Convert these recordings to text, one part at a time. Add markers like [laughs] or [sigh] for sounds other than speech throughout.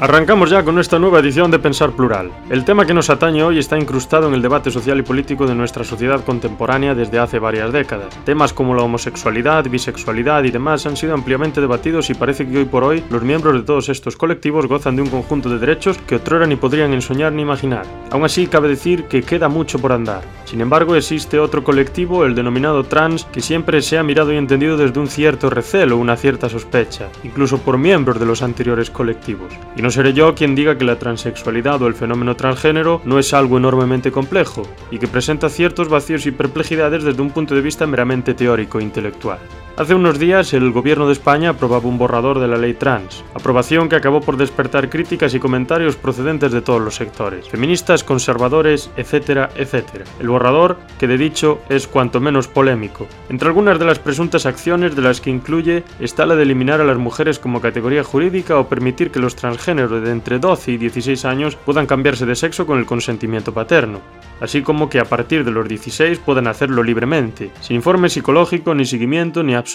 Arrancamos ya con esta nueva edición de Pensar Plural. El tema que nos atañe hoy está incrustado en el debate social y político de nuestra sociedad contemporánea desde hace varias décadas. Temas como la homosexualidad, bisexualidad y demás han sido ampliamente debatidos y parece que hoy por hoy los miembros de todos estos colectivos gozan de un conjunto de derechos que otrora ni podrían ensoñar ni imaginar. Aún así, cabe decir que queda mucho por andar. Sin embargo, existe otro colectivo, el denominado trans, que siempre se ha mirado y entendido desde un cierto recelo, una cierta sospecha, incluso por miembros de los anteriores colectivos. Y no seré yo quien diga que la transexualidad o el fenómeno transgénero no es algo enormemente complejo y que presenta ciertos vacíos y perplejidades desde un punto de vista meramente teórico e intelectual. Hace unos días el gobierno de España aprobaba un borrador de la ley trans, aprobación que acabó por despertar críticas y comentarios procedentes de todos los sectores, feministas, conservadores, etcétera, etcétera. El borrador, que de dicho es cuanto menos polémico. Entre algunas de las presuntas acciones de las que incluye está la de eliminar a las mujeres como categoría jurídica o permitir que los transgéneros de entre 12 y 16 años puedan cambiarse de sexo con el consentimiento paterno así como que a partir de los 16 puedan hacerlo libremente, sin informe psicológico ni seguimiento ni absolutamente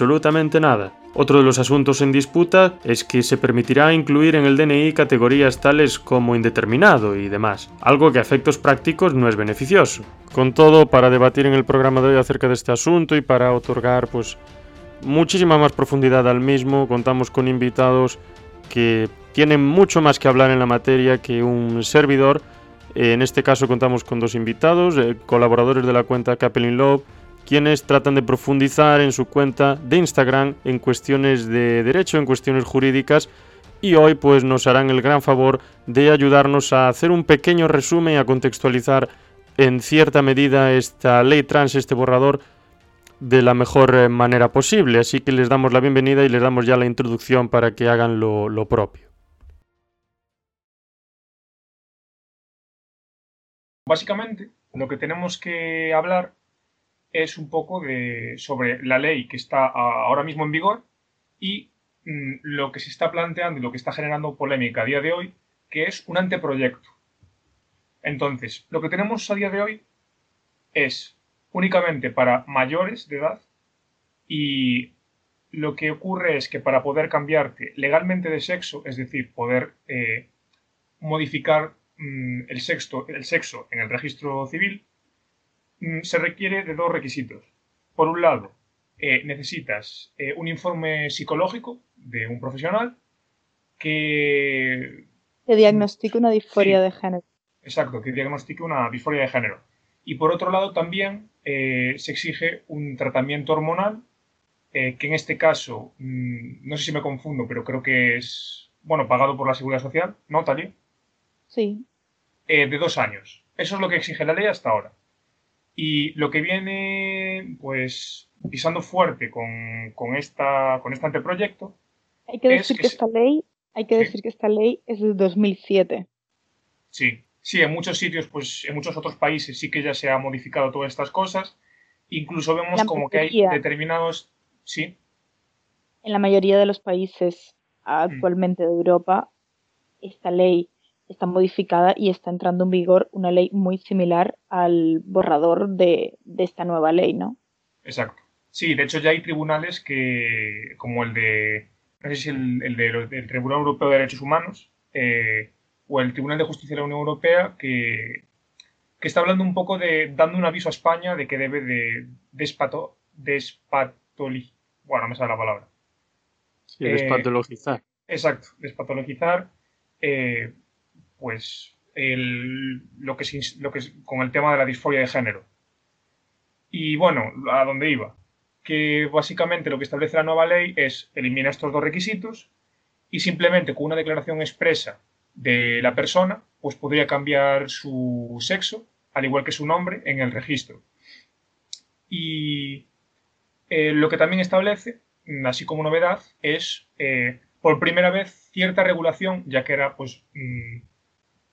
nada. Otro de los asuntos en disputa es que se permitirá incluir en el DNI categorías tales como indeterminado y demás, algo que a efectos prácticos no es beneficioso. Con todo, para debatir en el programa de hoy acerca de este asunto y para otorgar pues muchísima más profundidad al mismo, contamos con invitados que tienen mucho más que hablar en la materia que un servidor en este caso contamos con dos invitados, eh, colaboradores de la cuenta Capelin Love, quienes tratan de profundizar en su cuenta de Instagram en cuestiones de derecho, en cuestiones jurídicas, y hoy pues nos harán el gran favor de ayudarnos a hacer un pequeño resumen y a contextualizar en cierta medida esta ley trans, este borrador, de la mejor eh, manera posible. Así que les damos la bienvenida y les damos ya la introducción para que hagan lo propio. Básicamente, lo que tenemos que hablar es un poco de, sobre la ley que está ahora mismo en vigor y mm, lo que se está planteando y lo que está generando polémica a día de hoy, que es un anteproyecto. Entonces, lo que tenemos a día de hoy es únicamente para mayores de edad y lo que ocurre es que para poder cambiarte legalmente de sexo, es decir, poder eh, modificar Mm, el, sexto, el sexo en el registro civil, se requiere de dos requisitos. Por un lado, eh, necesitas eh, un informe psicológico de un profesional que... Que diagnostique una disforia de género. Exacto, que diagnostique una disforia de género. Y por otro lado también eh, se exige un tratamiento hormonal, que en este caso, mm, no sé si me confundo, pero creo que es, bueno, pagado por la Seguridad Social, ¿no, Talia? Sí. De dos años. Eso es lo que exige la ley hasta ahora. Y lo que viene, pues, pisando fuerte con, esta, con este anteproyecto. Hay que decir que, esta ley, hay que decir que esta ley es de 2007. Sí, sí, en muchos sitios, pues, en muchos otros países sí que ya se ha modificado todas estas cosas. Incluso vemos como que hay determinados, sí. En la mayoría de los países actualmente de Europa, esta ley está modificada y está entrando en vigor una ley muy similar al borrador de, esta nueva ley, ¿no? Exacto. Sí, de hecho ya hay tribunales que, como el de, no sé si el, el del Tribunal Europeo de Derechos Humanos eh, o el Tribunal de Justicia de la Unión Europea, que, que está hablando un poco de, dando un aviso a España de que debe de despato, despatologizar, bueno, no me sale la palabra. Sí, despatologizar. Eh, exacto, despatologizar eh, pues lo que, lo que con el tema de la disforia de género. Y bueno, a dónde iba, que básicamente lo que establece la nueva ley es eliminar estos dos requisitos y simplemente con una declaración expresa de la persona, pues podría cambiar su sexo, al igual que su nombre, en el registro. Y eh, lo que también establece, así como novedad, es eh, por primera vez cierta regulación, ya que era pues mm,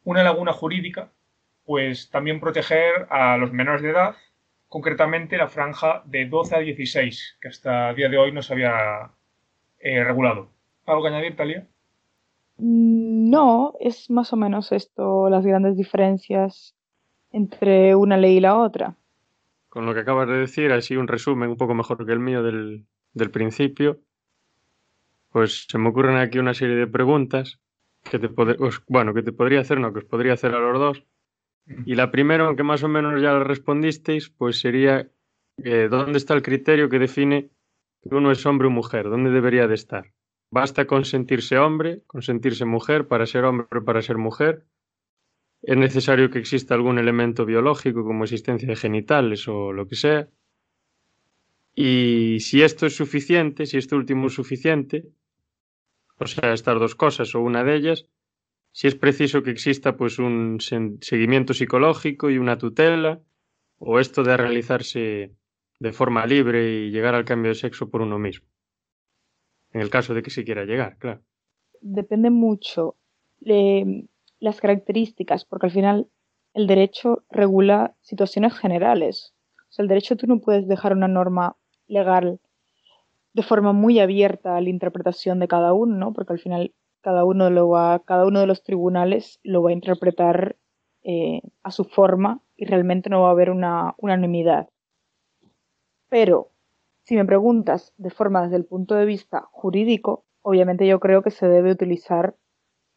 una laguna jurídica, pues también proteger a los menores de edad, concretamente la franja de 12 a 16, que hasta el día de hoy no se había eh, regulado. ¿Algo que añadir, Talia? Mm, no, es más o menos esto, las grandes diferencias entre una ley y la otra. Con lo que acabas de decir, así un resumen un poco mejor que el mío del, del principio, pues se me ocurren aquí una serie de preguntas que te bueno, que te podría hacer, no, que os podría hacer a los dos. Y la primera, aunque más o menos ya la respondisteis, pues sería eh, ¿dónde está el criterio que define que uno es hombre o mujer? ¿Dónde debería de estar? ¿Basta con sentirse hombre, con sentirse mujer para ser hombre o para ser mujer? ¿Es necesario que exista algún elemento biológico como existencia de genitales o lo que sea? Y si esto es suficiente, si esto último es suficiente, o sea, estas dos cosas o una de ellas, si es preciso que exista pues un seguimiento psicológico y una tutela, o esto de realizarse de forma libre y llegar al cambio de sexo por uno mismo. En el caso de que se quiera llegar, claro. Depende mucho de las características, porque al final el derecho regula situaciones generales. O sea, el derecho tú no puedes dejar una norma legal de forma muy abierta a la interpretación de cada uno, ¿no? Porque al final cada uno, lo va, cada uno de los tribunales lo va a interpretar eh, a su forma y realmente no va a haber una unanimidad. Pero si me preguntas de forma desde el punto de vista jurídico, obviamente yo creo que se debe utilizar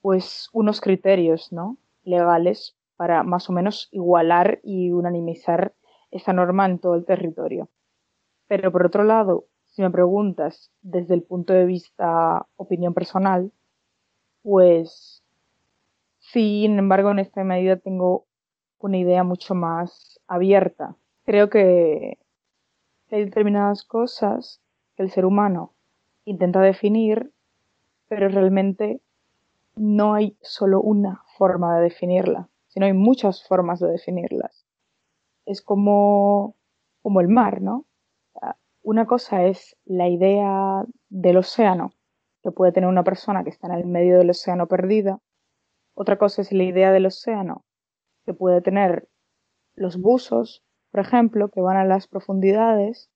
pues unos criterios, ¿no? legales para más o menos igualar y unanimizar esa norma en todo el territorio. Pero por otro lado, si me preguntas desde el punto de vista opinión personal, pues sin embargo en esta medida tengo una idea mucho más abierta. Creo que hay determinadas cosas que el ser humano intenta definir, pero realmente no hay solo una forma de definirla, sino hay muchas formas de definirlas. Es como, como el mar, ¿no? Una cosa es la idea del océano, que puede tener una persona que está en el medio del océano perdida. Otra cosa es la idea del océano, que puede tener los buzos, por ejemplo, que van a las profundidades.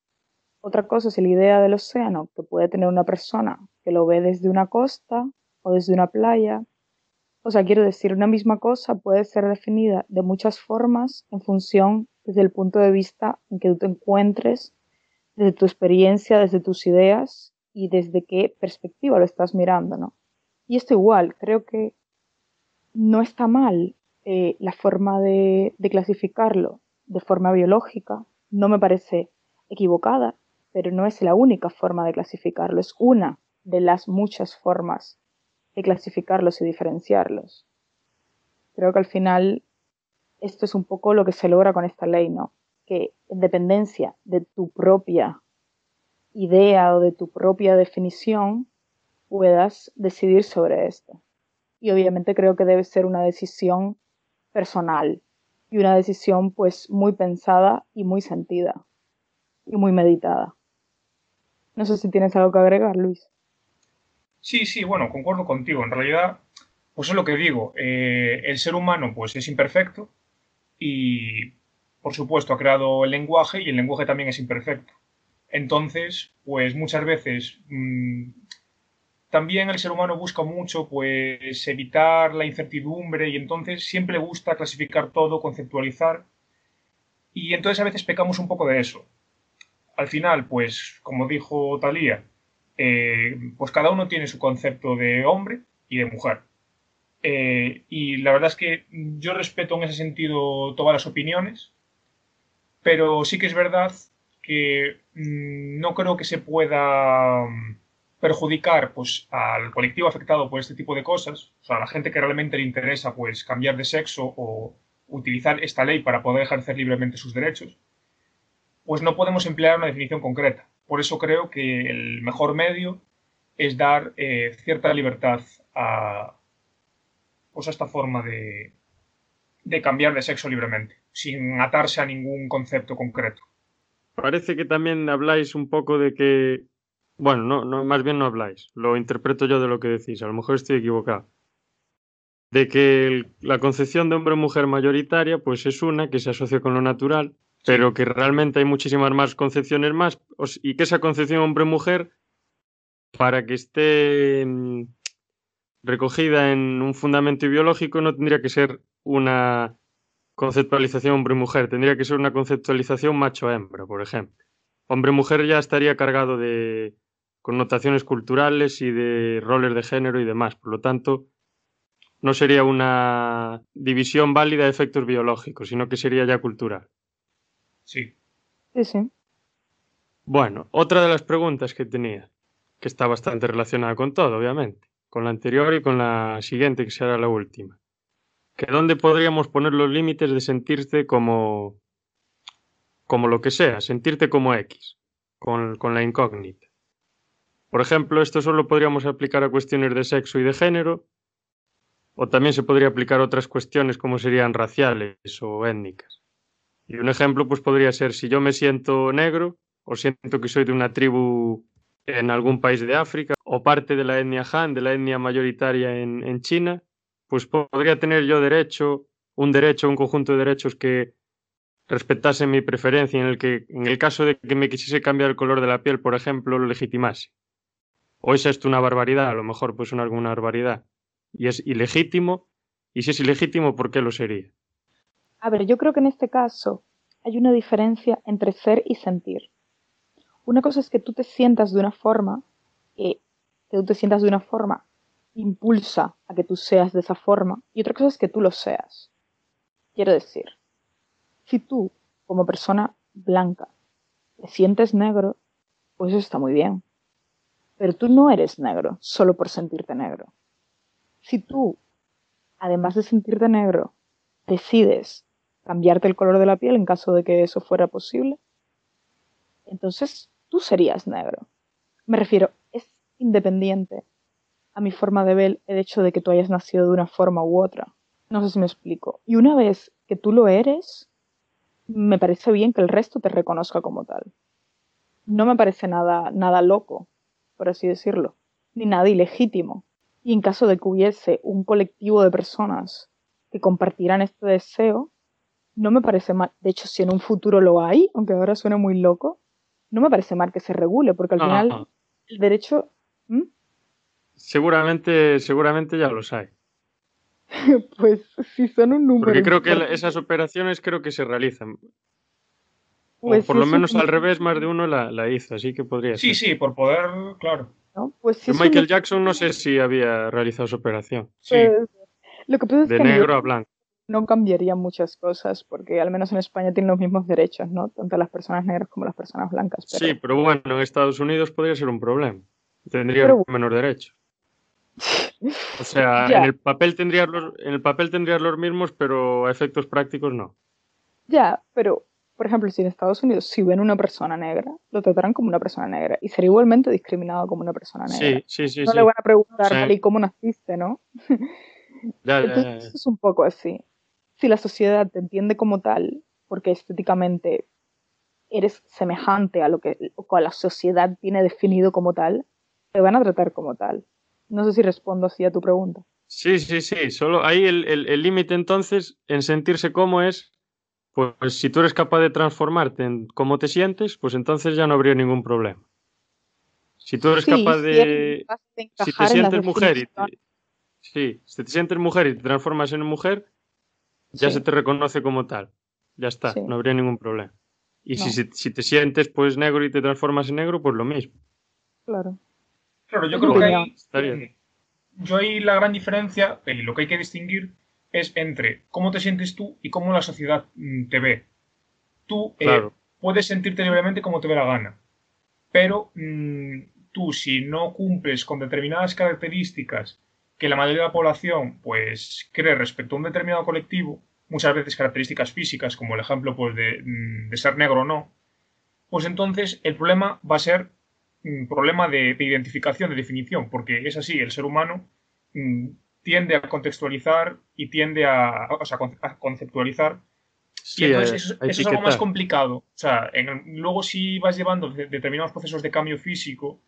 Otra cosa es la idea del océano, que puede tener una persona que lo ve desde una costa o desde una playa. O sea, quiero decir, una misma cosa puede ser definida de muchas formas en función desde el punto de vista en que tú te encuentres desde tu experiencia, desde tus ideas y desde qué perspectiva lo estás mirando, ¿no? Y esto igual, creo que no está mal eh, la forma de, de clasificarlo de forma biológica, no me parece equivocada, pero no es la única forma de clasificarlo, es una de las muchas formas de clasificarlos y diferenciarlos. Creo que al final esto es un poco lo que se logra con esta ley, ¿no? Que en dependencia de tu propia idea o de tu propia definición puedas decidir sobre esto. Y obviamente creo que debe ser una decisión personal y una decisión pues muy pensada y muy sentida y muy meditada. No sé si tienes algo que agregar, Luis. Sí, sí, bueno, concuerdo contigo. En realidad, pues es lo que digo. Eh, el ser humano pues es imperfecto y por supuesto, ha creado el lenguaje y el lenguaje también es imperfecto. Entonces, pues muchas veces mm, también el ser humano busca mucho pues evitar la incertidumbre y entonces siempre gusta clasificar todo, conceptualizar y entonces a veces pecamos un poco de eso. Al final, pues como dijo Talía, eh, pues cada uno tiene su concepto de hombre y de mujer. Eh, y la verdad es que yo respeto en ese sentido todas las opiniones, pero sí que es verdad que mm, no creo que se pueda mm, perjudicar pues, al colectivo afectado por este tipo de cosas, o sea, a la gente que realmente le interesa pues, cambiar de sexo o utilizar esta ley para poder ejercer libremente sus derechos, pues no podemos emplear una definición concreta. Por eso creo que el mejor medio es dar eh, cierta libertad a, pues, a esta forma de, de cambiar de sexo libremente, sin atarse a ningún concepto concreto. Parece que también habláis un poco de que, bueno, no, no, más bien no habláis, lo interpreto yo de lo que decís, a lo mejor estoy equivocado, de que la concepción de hombre-mujer mayoritaria pues es una que se asocia con lo natural, pero que realmente hay muchísimas más concepciones más y que esa concepción hombre-mujer para que esté mm, recogida en un fundamento biológico no tendría que ser una conceptualización hombre-mujer, tendría que ser una conceptualización macho-hembra, por ejemplo. Hombre-mujer ya estaría cargado de connotaciones culturales y de roles de género y demás. Por lo tanto, no sería una división válida de efectos biológicos, sino que sería ya cultural. Sí. Sí, sí. Bueno, otra de las preguntas que tenía, que está bastante relacionada con todo, obviamente, con la anterior y con la siguiente, que será la última. Que dónde podríamos poner los límites de sentirte como como lo que sea, sentirte como X, con, con la incógnita. Por ejemplo, esto solo podríamos aplicar a cuestiones de sexo y de género, o también se podría aplicar a otras cuestiones como serían raciales o étnicas. Y un ejemplo pues podría ser si yo me siento negro o siento que soy de una tribu en algún país de África o parte de la etnia Han, de la etnia mayoritaria en, en China, pues podría tener yo derecho, un derecho, un conjunto de derechos que respetase mi preferencia en el que, en el caso de que me quisiese cambiar el color de la piel, por ejemplo, lo legitimase. O es esto una barbaridad, a lo mejor pues una barbaridad. Y es ilegítimo, y si es ilegítimo, ¿por qué lo sería? A ver, yo creo que en este caso hay una diferencia entre ser y sentir. Una cosa es que tú te sientas de una forma, que tú te sientas de una forma impulsa a que tú seas de esa forma, y otra cosa es que tú lo seas. Quiero decir, si tú, como persona blanca, te sientes negro, pues eso está muy bien. Pero tú no eres negro solo por sentirte negro. Si tú, además de sentirte negro, decides cambiarte el color de la piel en caso de que eso fuera posible, entonces tú serías negro. Me refiero, es independiente a mi forma de ver el hecho de que tú hayas nacido de una forma u otra. No sé si me explico. Y una vez que tú lo eres, me parece bien que el resto te reconozca como tal. No me parece nada, nada loco, por así decirlo, ni nada ilegítimo. Y en caso de que hubiese un colectivo de personas que compartieran este deseo, no me parece mal. De hecho, si en un futuro lo hay, aunque ahora suene muy loco, no me parece mal que se regule, porque al final el derecho. Seguramente, seguramente ya los hay. [laughs] pues si son un número. Porque creo que esas operaciones creo que se realizan. Pues por lo menos al revés, más de uno la, hizo, así que podría sí, Sí, por poder, claro. Pues Michael Jackson no sé si había realizado su operación. Sí. Pues, lo que pasa es de que negro a blanco. No cambiaría muchas cosas, porque al menos en España tienen los mismos derechos, ¿no? Tanto las personas negras como las personas blancas. Sí, pero bueno, en Estados Unidos podría ser un problema. Tendría menos derechos. O sea, [laughs] en el papel tendrías los, en el papel tendrías los mismos, pero a efectos prácticos no. Ya, pero por ejemplo, si en Estados Unidos si ven una persona negra, lo tratarán como una persona negra y sería igualmente discriminado como una persona negra. Sí, sí, sí. No le van a preguntar, ¿y cómo naciste, no? [laughs] Ya, Entonces, es un poco así. Si la sociedad te entiende como tal, porque estéticamente eres semejante a lo que la sociedad tiene definido como tal, te van a tratar como tal. No sé si respondo así a tu pregunta. Sí, sí, sí. Solo ahí el límite entonces en sentirse como es, pues si tú eres capaz de transformarte en cómo te sientes, pues entonces ya no habría ningún problema. Si tú eres capaz de... Si, te sientes mujer y te, sí, si te sientes mujer y te transformas en mujer, ya se te reconoce como tal. Ya está, no habría ningún problema. Y si, si, te sientes pues negro y te transformas en negro, pues lo mismo. Claro. Claro, yo creo que ahí, yo ahí la gran diferencia, y lo que hay que distinguir es entre cómo te sientes tú y cómo la sociedad mm, te ve. Tú eh, puedes sentirte libremente como te ve la gana, pero mm, tú si no cumples con determinadas características que la mayoría de la población pues cree respecto a un determinado colectivo, muchas veces características físicas, como el ejemplo pues, de, mm, de ser negro o no, pues entonces el problema va a ser un problema de, identificación, de definición, porque es así, el ser humano mm, tiende a contextualizar y tiende a, conceptualizar. y entonces eso, es algo más complicado. O sea, luego si vas llevando determinados procesos de cambio físico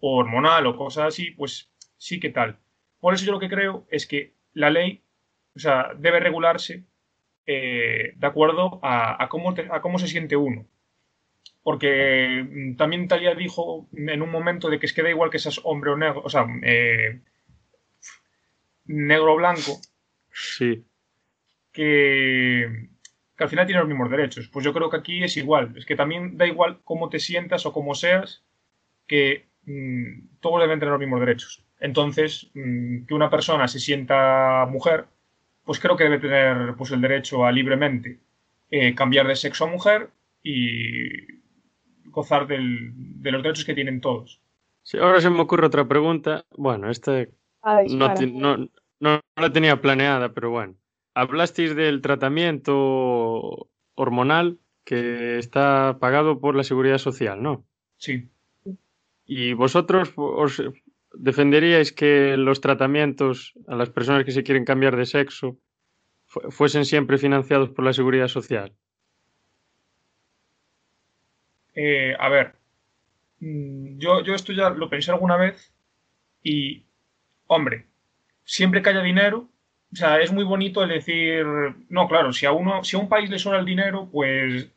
o hormonal o cosas así, pues sí que tal. Por eso yo lo que creo es que la ley o sea, debe regularse eh, de acuerdo a, cómo a cómo se siente uno. Porque mm, también Talia dijo en un momento de que es que da igual que seas hombre o negro, o sea, eh, negro o blanco. Sí. Que, que, al final tiene los mismos derechos. Pues yo creo que aquí es igual. Es que también da igual cómo te sientas o cómo seas, que mm, todos deben tener los mismos derechos. Entonces, mm, que una persona se sienta mujer, pues creo que debe tener pues, el derecho a libremente eh, cambiar de sexo a mujer y gozar de los derechos que tienen todos. Sí, ahora se me ocurre otra pregunta. Bueno, esta no, no, la tenía planeada, pero bueno. Hablasteis del tratamiento hormonal que está pagado por la seguridad social, ¿no? Sí. ¿Y vosotros os defenderíais que los tratamientos a las personas que se quieren cambiar de sexo fuesen siempre financiados por la seguridad social? Eh, a ver, mm, yo, yo esto ya lo pensé alguna vez y, hombre, siempre que haya dinero, o sea, es muy bonito el decir, no, claro, si a uno, si a un país le sobra el dinero, pues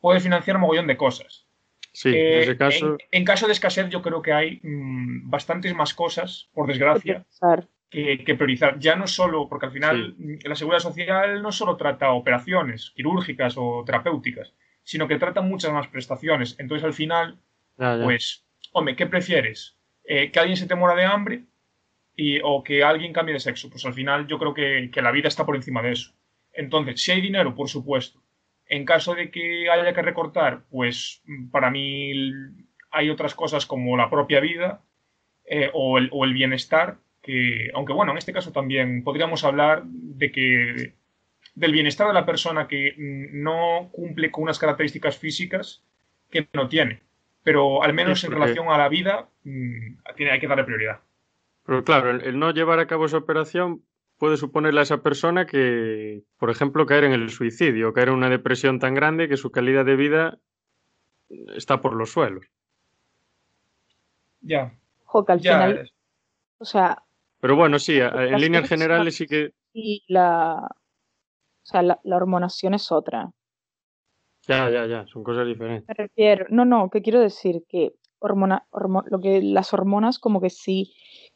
puede financiar un mogollón de cosas. Sí, en eh, ese caso. En, caso de escasez, yo creo que hay mm, bastantes más cosas, por desgracia, que, priorizar. Ya no solo, porque al final la seguridad social no solo trata operaciones quirúrgicas o terapéuticas, sino que trata muchas más prestaciones. Entonces, al final, pues, hombre, ¿qué prefieres? Eh, ¿Que alguien se te muera de hambre o que alguien cambie de sexo. Pues al final yo creo que, la vida está por encima de eso. Entonces, si hay dinero, por supuesto. En caso de que haya que recortar, pues para mí hay otras cosas como la propia vida eh, o, el, o, el, bienestar, que, aunque bueno, en este caso también podríamos hablar de que del bienestar de la persona que no cumple con unas características físicas que no tiene. Pero al menos en relación a la vida, mm, tiene, hay que darle prioridad. Pero claro, el, no llevar a cabo esa operación puede suponerle a esa persona que, por ejemplo, caer en el suicidio, caer en una depresión tan grande que su calidad de vida está por los suelos. Ya. Ojo, al final. O sea. Pero bueno, sí, en líneas generales sí que. Y la. O sea, la, hormonación es otra. Ya, ya, ya, son cosas diferentes. Me refiero. No, no, que quiero decir que hormona, lo que las hormonas como que sí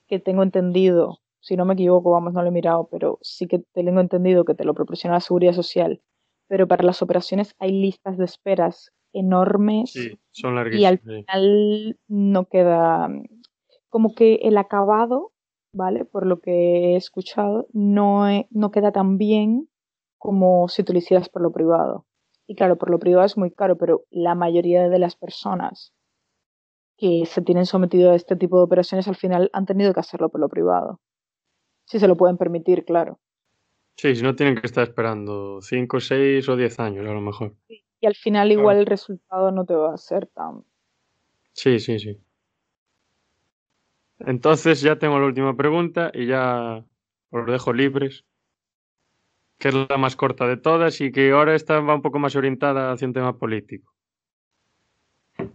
que tengo entendido, si no me equivoco, vamos, no lo he mirado, pero sí que tengo entendido que te lo proporciona la seguridad social. Pero para las operaciones hay listas de esperas enormes. Sí, son Y al final no queda. Como que el acabado, ¿vale? Por lo que he escuchado, no, no queda tan bien como si tú lo hicieras por lo privado. Y claro, por lo privado es muy caro, pero la mayoría de las personas que se tienen sometido a este tipo de operaciones al final han tenido que hacerlo por lo privado. Si se lo pueden permitir, claro. Sí, si no tienen que estar esperando 5, 6 o 10 años a lo mejor. Y al final igual el resultado no te va a ser tan... Sí, sí, sí. Entonces ya tengo la última pregunta y ya os dejo libres, que es la más corta de todas y que ahora está va un poco más orientada hacia un tema político.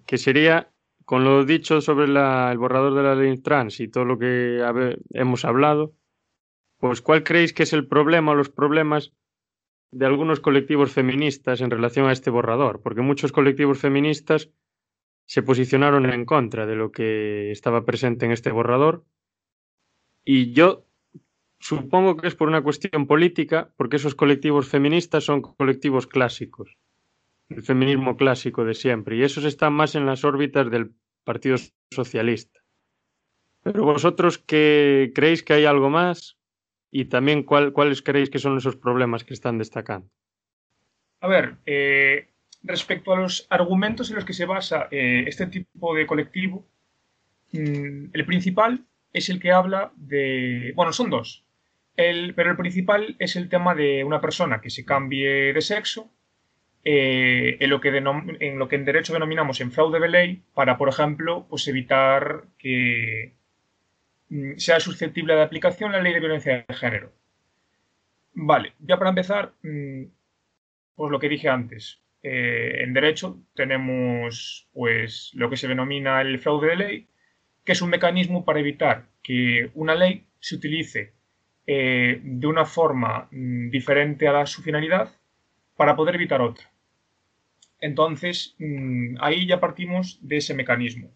Que sería con lo dicho sobre el borrador de la ley trans y todo lo que hemos hablado, pues ¿cuál creéis que es el problema o los problemas de algunos colectivos feministas en relación a este borrador? Porque muchos colectivos feministas se posicionaron en contra de lo que estaba presente en este borrador y yo supongo que es por una cuestión política, porque esos colectivos feministas son colectivos clásicos el feminismo clásico de siempre, y esos están más en las órbitas del Partido Socialista. Pero vosotros qué creéis que hay algo más y también cuáles creéis que son esos problemas que están destacando. A ver, eh, respecto a los argumentos en los que se basa eh, este tipo de colectivo, mm, el principal es el que habla de, bueno, son dos, pero el principal es el tema de una persona que se cambie de sexo eh, en, lo que en derecho denominamos en fraude de ley para, por ejemplo, pues evitar que mm, sea susceptible de aplicación la ley de violencia de género. Vale, ya para empezar, mm, pues lo que dije antes. Eh, en derecho tenemos pues lo que se denomina el fraude de ley, que es un mecanismo para evitar que una ley se utilice eh, de una forma mm, diferente a la, su finalidad para poder evitar otra. Entonces, mm, ahí ya partimos de ese mecanismo.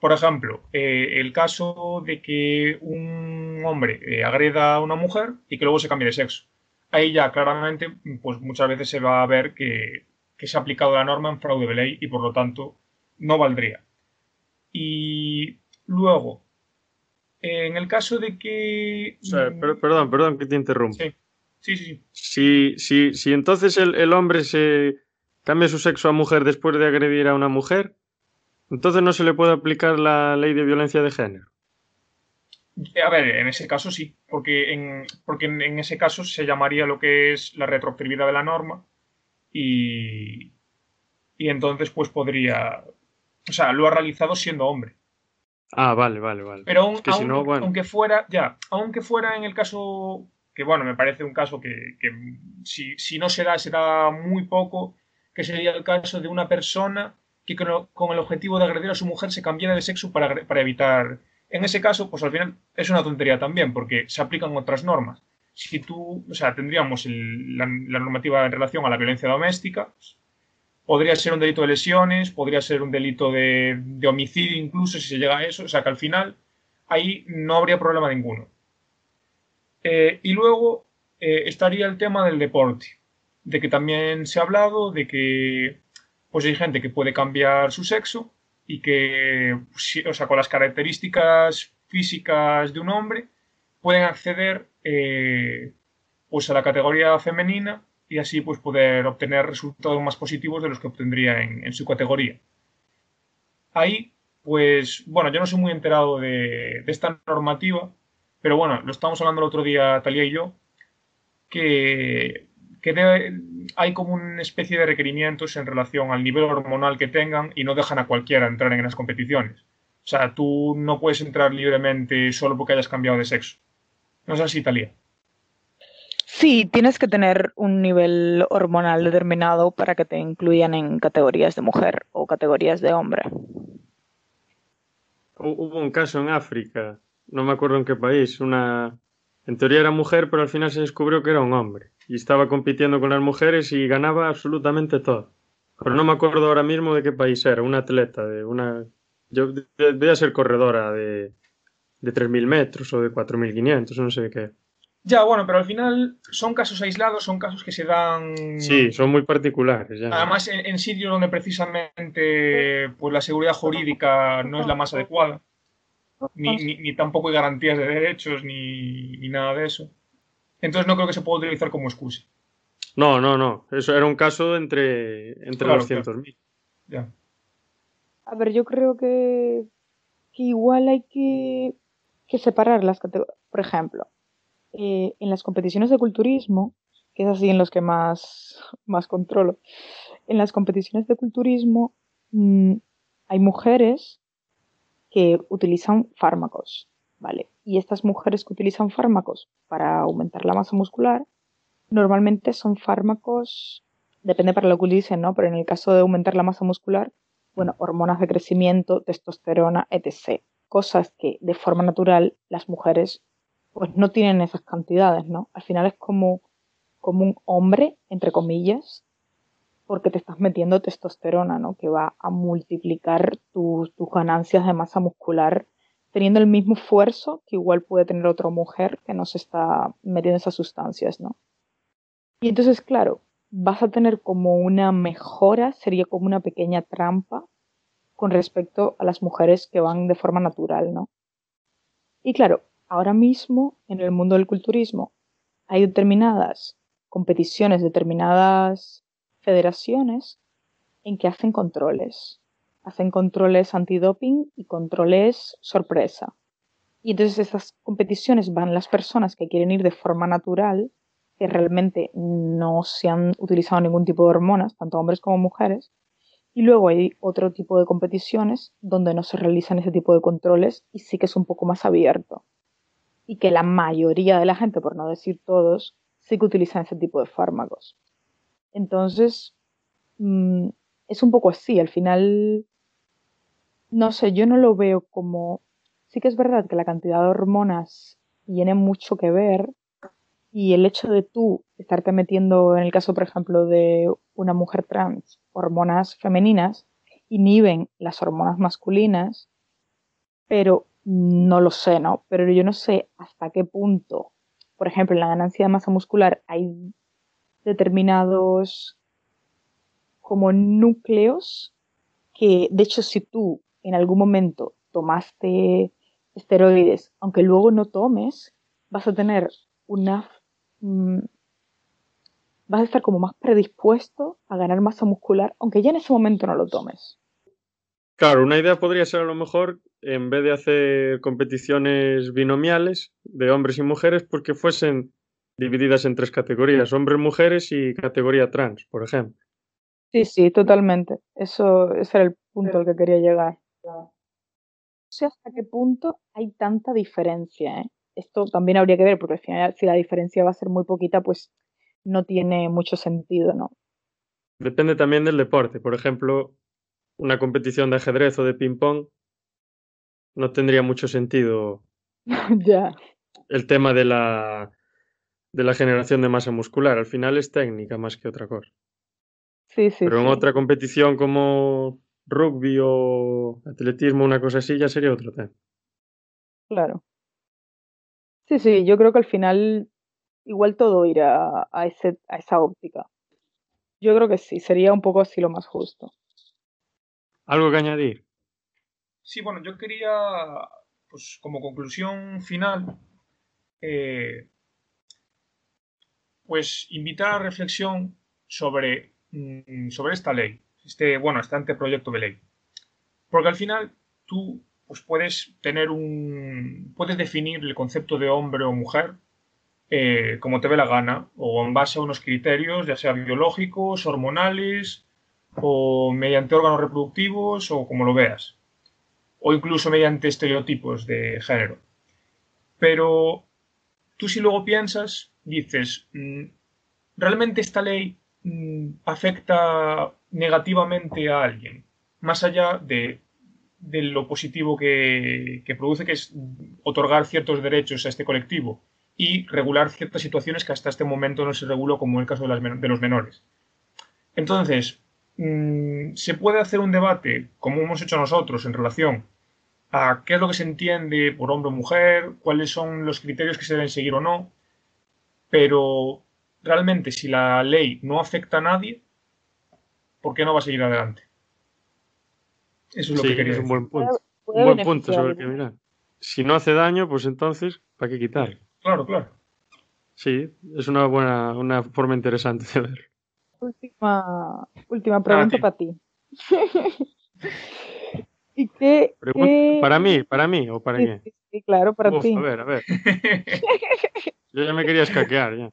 Por ejemplo, eh, el caso de que un hombre eh, agreda a una mujer y que luego se cambie de sexo. Ahí ya claramente, pues muchas veces se va a ver que, se ha aplicado la norma en fraude de ley y por lo tanto no valdría. Y luego, en el caso de que... perdón, perdón que te interrumpa. Sí, sí, sí. Si, si, si entonces el, el hombre se cambia su sexo a mujer después de agredir a una mujer, entonces no se le puede aplicar la ley de violencia de género. A ver, en ese caso sí, porque en, porque en, ese caso se llamaría lo que es la retroactividad de la norma y, y entonces pues podría, o sea, lo ha realizado siendo hombre. Ah, vale, vale, vale. Pero aunque fuera, ya, aunque fuera en el caso, que bueno, me parece un caso que, si, si, no se da, se da muy poco, que sería el caso de una persona que con, el objetivo de agredir a su mujer se cambiara de sexo para, para evitar en ese caso, pues al final es una tontería también, porque se aplican otras normas. Si tú, o sea, tendríamos la, normativa en relación a la violencia doméstica, podría ser un delito de lesiones, podría ser un delito de, homicidio incluso si se llega a eso, o sea que al final ahí no habría problema ninguno. Eh, y luego eh, estaría el tema del deporte, de que también se ha hablado de que pues hay gente que puede cambiar su sexo y que, o sea, con las características físicas de un hombre, pueden acceder eh, pues a la categoría femenina y así pues poder obtener resultados más positivos de los que obtendría en, su categoría. Ahí, pues, bueno, yo no soy muy enterado de, esta normativa, pero bueno, lo estábamos hablando el otro día Talía y yo, que que hay como una especie de requerimientos en relación al nivel hormonal que tengan y no dejan a cualquiera entrar en las competiciones. O sea, tú no puedes entrar libremente solo porque hayas cambiado de sexo. ¿No es así, Talía? Sí, tienes que tener un nivel hormonal determinado para que te incluyan en categorías de mujer o categorías de hombre. Hubo un caso en África, no me acuerdo en qué país, una... En teoría era mujer, pero al final se descubrió que era un hombre y estaba compitiendo con las mujeres y ganaba absolutamente todo. Pero no me acuerdo ahora mismo de qué país era, una atleta, de una... Yo debía ser corredora de, de 3.000 metros o de 4.500, no sé qué. Ya, bueno, pero al final son casos aislados, son casos que se dan... Sí, son muy particulares. Además, en, sitios donde precisamente pues, la seguridad jurídica no es la más adecuada, ni, ni, tampoco hay garantías de derechos, ni, ni nada de eso. Entonces no creo que se pueda utilizar como excusa. No, no, no. Eso era un caso entre, entre 200.000. Ya. A ver, yo creo que, igual hay que, separar las categorías. Por ejemplo, eh, en las competiciones de culturismo, que es así en los que más, más controlo, en las competiciones de culturismo mm, hay mujeres que utilizan fármacos, ¿vale? Y estas mujeres que utilizan fármacos para aumentar la masa muscular, normalmente son fármacos, depende para lo que dicen, ¿no? Pero en el caso de aumentar la masa muscular, bueno, hormonas de crecimiento, testosterona, etc. Cosas que de forma natural las mujeres pues no tienen esas cantidades, ¿no? Al final es como, como un hombre, entre comillas, porque te estás metiendo testosterona, ¿no? Que va a multiplicar tus ganancias de masa muscular teniendo el mismo esfuerzo que igual puede tener otra mujer que no se está metiendo esas sustancias, ¿no? Y entonces, claro, vas a tener como una mejora, sería como una pequeña trampa con respecto a las mujeres que van de forma natural, ¿no? Y claro, ahora mismo en el mundo del culturismo hay determinadas competiciones, determinadas federaciones en que hacen controles hacen controles antidoping y controles sorpresa. Y entonces esas competiciones van las personas que quieren ir de forma natural, que realmente no se han utilizado ningún tipo de hormonas, tanto hombres como mujeres. Y luego hay otro tipo de competiciones donde no se realizan ese tipo de controles y sí que es un poco más abierto. Y que la mayoría de la gente, por no decir todos, sí que utilizan ese tipo de fármacos. Entonces, mm, es un poco así. Al final, no sé, yo no lo veo como... Sí que es verdad que la cantidad de hormonas tiene mucho que ver y el hecho de tú estarte metiendo, en el caso, por ejemplo, de una mujer trans, hormonas femeninas, inhiben las hormonas masculinas, pero no lo sé, ¿no? Pero yo no sé hasta qué punto, por ejemplo, en la ganancia de masa muscular hay determinados como núcleos que, de hecho, si tú en algún momento tomaste esteroides, aunque luego no tomes, vas a tener una... Mm, vas a estar como más predispuesto a ganar masa muscular, aunque ya en ese momento no lo tomes. Claro, una idea podría ser a lo mejor, en vez de hacer competiciones binomiales de hombres y mujeres, porque fuesen divididas en tres categorías, hombres, mujeres y categoría trans, por ejemplo. Sí, sí, totalmente. Eso, ese era el punto al que quería llegar. No sé hasta qué punto hay tanta diferencia. ¿eh? Esto también habría que ver, porque al final, si la diferencia va a ser muy poquita, pues no tiene mucho sentido, ¿no? Depende también del deporte. Por ejemplo, una competición de ajedrez o de ping-pong no tendría mucho sentido. [laughs] El tema de la, de la generación de masa muscular. Al final es técnica más que otra cosa. Sí, sí. Pero en otra competición como rugby o atletismo, una cosa así, ya sería otro tema. Claro. Sí, sí, yo creo que al final igual todo irá a, ese, a esa óptica. Yo creo que sí, sería un poco así lo más justo. ¿Algo que añadir? Sí, bueno, yo quería, pues como conclusión final, eh, pues invitar a reflexión sobre, mm, sobre esta ley, este, bueno, este anteproyecto de ley. Porque al final tú pues puedes tener un. puedes definir el concepto de hombre o mujer eh, como te ve la gana, o en base a unos criterios, ya sea biológicos, hormonales, o mediante órganos reproductivos, o como lo veas, o incluso mediante estereotipos de género. Pero tú si luego piensas, dices, mm, ¿realmente esta ley mm, afecta negativamente a alguien? Más allá de, lo positivo que, produce, que es otorgar ciertos derechos a este colectivo y regular ciertas situaciones que hasta este momento no se reguló, como el caso de, los menores. Entonces, mm, se puede hacer un debate, como hemos hecho nosotros, en relación a qué es lo que se entiende por hombre o mujer, cuáles son los criterios que se deben seguir o no, pero realmente si la ley no afecta a nadie, ¿por qué no va a seguir adelante? Eso es lo que quería decir. un buen punto. Un buen punto sobre que mirar. Si no hace daño, pues entonces, ¿para qué quitar? Claro, claro. Sí, es una buena, una forma interesante de ver. Última, última pregunta para ti. [laughs] ¿Y qué, ¿Para mí? ¿Para mí o para quién? Sí, claro, para ti. A ver, a ver. [laughs] Yo ya me quería escaquear, ya.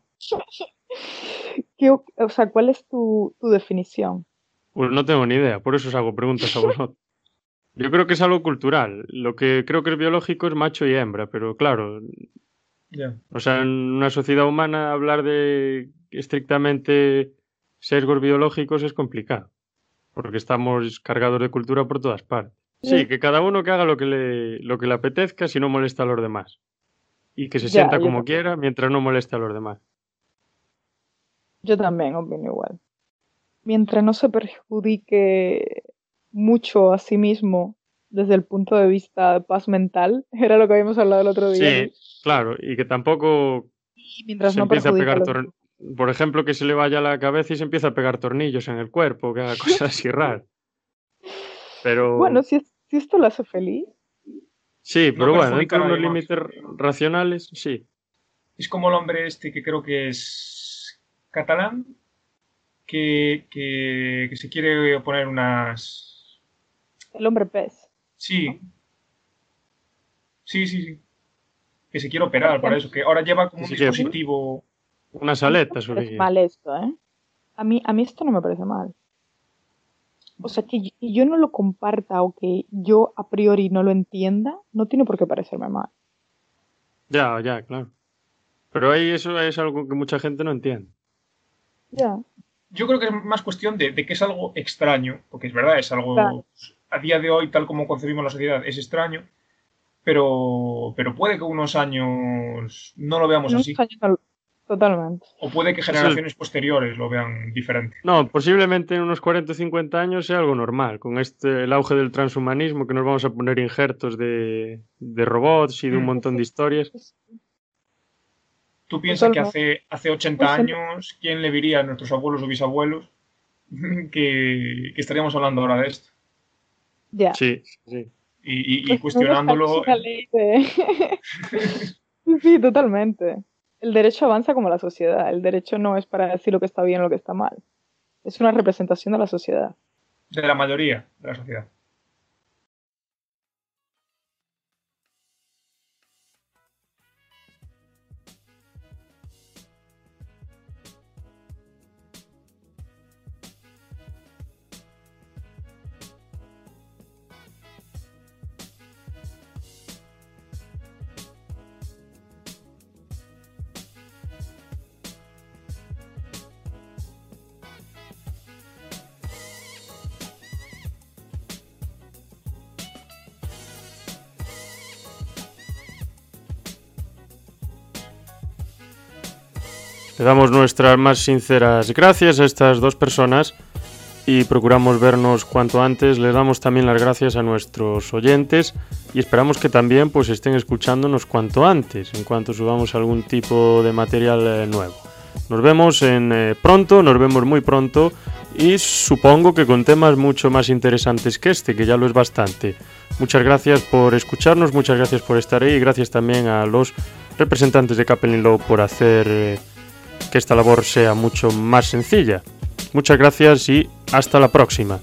o sea, ¿cuál es tu, tu definición? Pues no tengo ni idea, por eso os hago preguntas a vosotros. [laughs] Yo creo que es algo cultural. Lo que creo que es biológico es macho y hembra, pero claro, o sea, en una sociedad humana hablar de estrictamente sesgos biológicos es complicado, porque estamos cargados de cultura por todas partes. Sí, que cada uno que haga lo que le, lo que le apetezca si no molesta a los demás. Y que se sienta como quiera mientras no moleste a los demás. Yo también opino igual. Mientras no se perjudique mucho a sí mismo desde el punto de vista de paz mental, [laughs] era lo que habíamos hablado el otro día. Sí, claro, y que tampoco mientras se empieza a pegar Por ejemplo, que se le vaya a la cabeza y se empieza a pegar tornillos en el cuerpo, que haga cosas [laughs] así raras. Pero... Bueno, si, si esto lo hace feliz. Sí, pero bueno, dentro de unos límites racionales, sí. Es como el hombre este que creo que es catalán, que, que, que se quiere poner unas... El hombre pez. Sí. Sí, sí, sí. Que se quiere operar para eso, que ahora lleva como un dispositivo. Unas aletas, no me mal esto, ¿eh? A mí, a mí esto no me parece mal. O sea, que yo no lo comparta o que yo a priori no lo entienda, no tiene por qué parecerme mal. Ya, ya, claro. Pero ahí eso es algo que mucha gente no entiende. Ya. Yo creo que es más cuestión de, que es algo extraño, porque es verdad, es algo a día de hoy, tal como concebimos la sociedad, es extraño, pero, pero puede que unos años no lo veamos así. Totalmente. O puede que generaciones posteriores lo vean diferente. No, posiblemente en unos 40 o 50 años sea algo normal, con este el auge del transhumanismo, que nos vamos a poner injertos de, de robots y de un montón de historias. ¿Tú piensas que hace, hace 80 años, quién le diría a nuestros abuelos o bisabuelos [laughs] que estaríamos hablando ahora de esto? Ya. Sí, sí. y, y, cuestionándolo. [laughs] sí, totalmente. El derecho avanza como la sociedad. El derecho no es para decir lo que está bien o lo que está mal. Es una representación de la sociedad. De la mayoría de la sociedad. Le damos nuestras más sinceras gracias a estas dos personas y procuramos vernos cuanto antes. Les damos también las gracias a nuestros oyentes y esperamos que también pues estén escuchándonos cuanto antes, en cuanto subamos algún tipo de material eh, nuevo. Nos vemos en eh, pronto, nos vemos muy pronto y supongo que con temas mucho más interesantes que este, que ya lo es bastante. Muchas gracias por escucharnos, muchas gracias por estar ahí y gracias también a los representantes de Capelin Low por hacer eh, que esta labor sea mucho más sencilla. Muchas gracias y hasta la próxima.